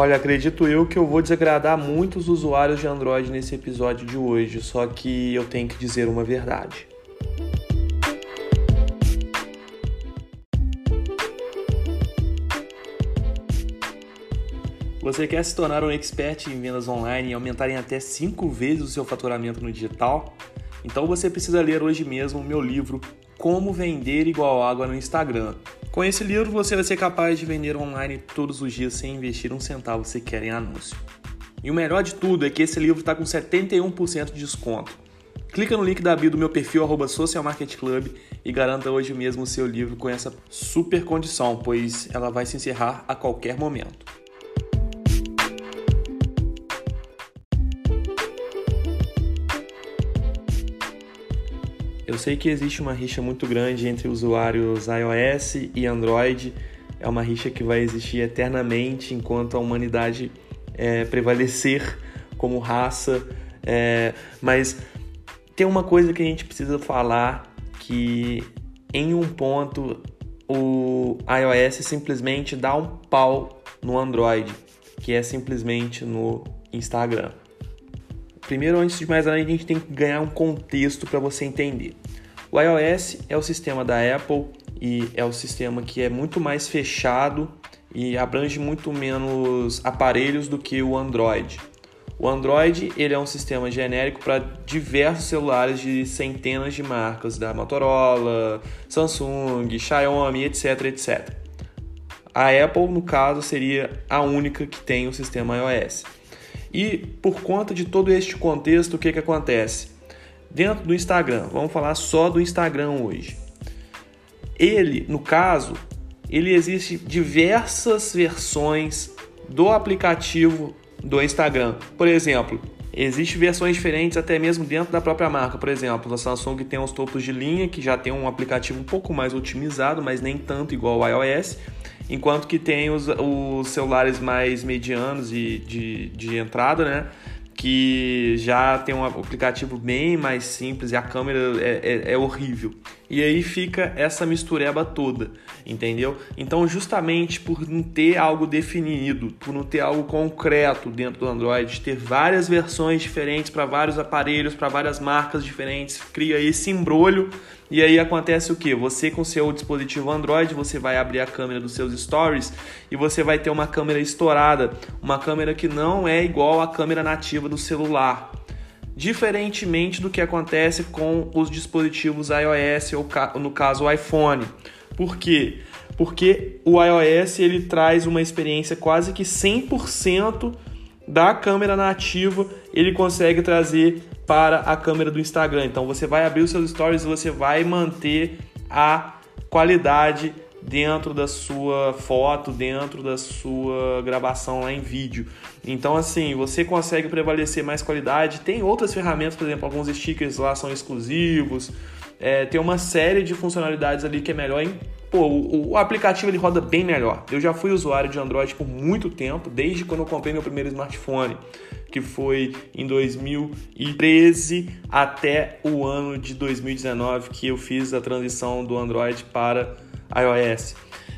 Olha, acredito eu que eu vou desagradar muitos usuários de Android nesse episódio de hoje, só que eu tenho que dizer uma verdade. Você quer se tornar um expert em vendas online e aumentar em até 5 vezes o seu faturamento no digital? Então você precisa ler hoje mesmo o meu livro Como Vender Igual Água no Instagram. Com esse livro, você vai ser capaz de vender online todos os dias sem investir um centavo sequer em anúncio. E o melhor de tudo é que esse livro está com 71% de desconto. Clica no link da bio do meu perfil arroba Social Market Club e garanta hoje mesmo o seu livro com essa super condição, pois ela vai se encerrar a qualquer momento. Eu sei que existe uma rixa muito grande entre usuários iOS e Android. É uma rixa que vai existir eternamente enquanto a humanidade é, prevalecer como raça. É, mas tem uma coisa que a gente precisa falar que em um ponto o iOS simplesmente dá um pau no Android, que é simplesmente no Instagram. Primeiro, antes de mais nada, a gente tem que ganhar um contexto para você entender. O iOS é o sistema da Apple e é o sistema que é muito mais fechado e abrange muito menos aparelhos do que o Android. O Android ele é um sistema genérico para diversos celulares de centenas de marcas, da Motorola, Samsung, Xiaomi, etc, etc. A Apple, no caso, seria a única que tem o sistema iOS. E por conta de todo este contexto, o que, que acontece? Dentro do Instagram, vamos falar só do Instagram hoje. Ele, no caso, ele existe diversas versões do aplicativo do Instagram. Por exemplo, Existem versões diferentes até mesmo dentro da própria marca. Por exemplo, a Samsung tem os topos de linha, que já tem um aplicativo um pouco mais otimizado, mas nem tanto igual ao iOS. Enquanto que tem os, os celulares mais medianos e de, de entrada, né? que já tem um aplicativo bem mais simples e a câmera é, é, é, horrível. E aí fica essa mistureba toda, entendeu? Então, justamente por não ter algo definido, por não ter algo concreto dentro do Android, ter várias versões diferentes para vários aparelhos, para várias marcas diferentes, cria esse embrulho e aí acontece o que? Você com seu dispositivo Android, você vai abrir a câmera dos seus stories e você vai ter uma câmera estourada, uma câmera que não é igual à câmera nativa do celular. Diferentemente do que acontece com os dispositivos iOS ou no caso o iPhone. Por quê? Porque o iOS ele traz uma experiência quase que 100% da câmera nativa, ele consegue trazer para a câmera do Instagram. Então você vai abrir os seus stories e você vai manter a qualidade dentro da sua foto, dentro da sua gravação lá em vídeo. Então, assim, você consegue prevalecer mais qualidade. Tem outras ferramentas, por exemplo, alguns stickers lá são exclusivos. É, tem uma série de funcionalidades ali que é melhor em. Pô, o, o, aplicativo ele roda bem melhor. Eu já fui usuário de Android por muito tempo, desde quando eu comprei meu primeiro smartphone que foi em 2013 até o ano de 2019 que eu fiz a transição do Android para iOS.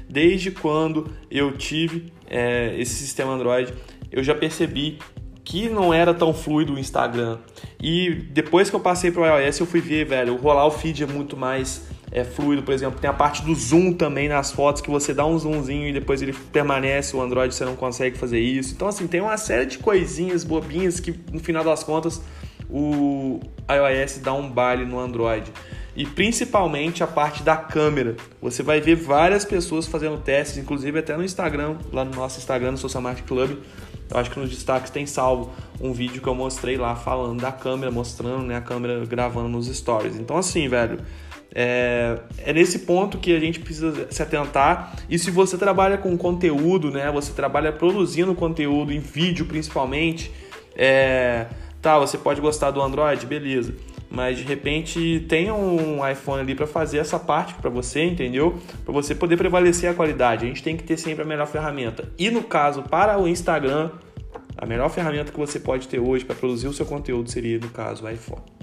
Desde quando eu tive é, esse sistema Android, eu já percebi que não era tão fluido o Instagram. E depois que eu passei para o iOS, eu fui ver, velho, rolar o feed é muito mais é fluido, por exemplo, tem a parte do zoom também nas fotos que você dá um zoomzinho e depois ele permanece, o Android você não consegue fazer isso. Então assim, tem uma série de coisinhas bobinhas que no final das contas o iOS dá um baile no Android. E principalmente a parte da câmera. Você vai ver várias pessoas fazendo testes, inclusive até no Instagram, lá no nosso Instagram, no Social Market Club. Eu acho que nos destaques tem salvo um vídeo que eu mostrei lá falando da câmera, mostrando né, a câmera gravando nos stories. Então assim, velho, é, é, nesse ponto que a gente precisa se atentar. E se você trabalha com conteúdo, né? Você trabalha produzindo conteúdo em vídeo principalmente, é, tá? Você pode gostar do Android, beleza? Mas de repente tenha um iPhone ali para fazer essa parte para você, entendeu? Para você poder prevalecer a qualidade. A gente tem que ter sempre a melhor ferramenta. E no caso para o Instagram, a melhor ferramenta que você pode ter hoje para produzir o seu conteúdo seria no caso o iPhone.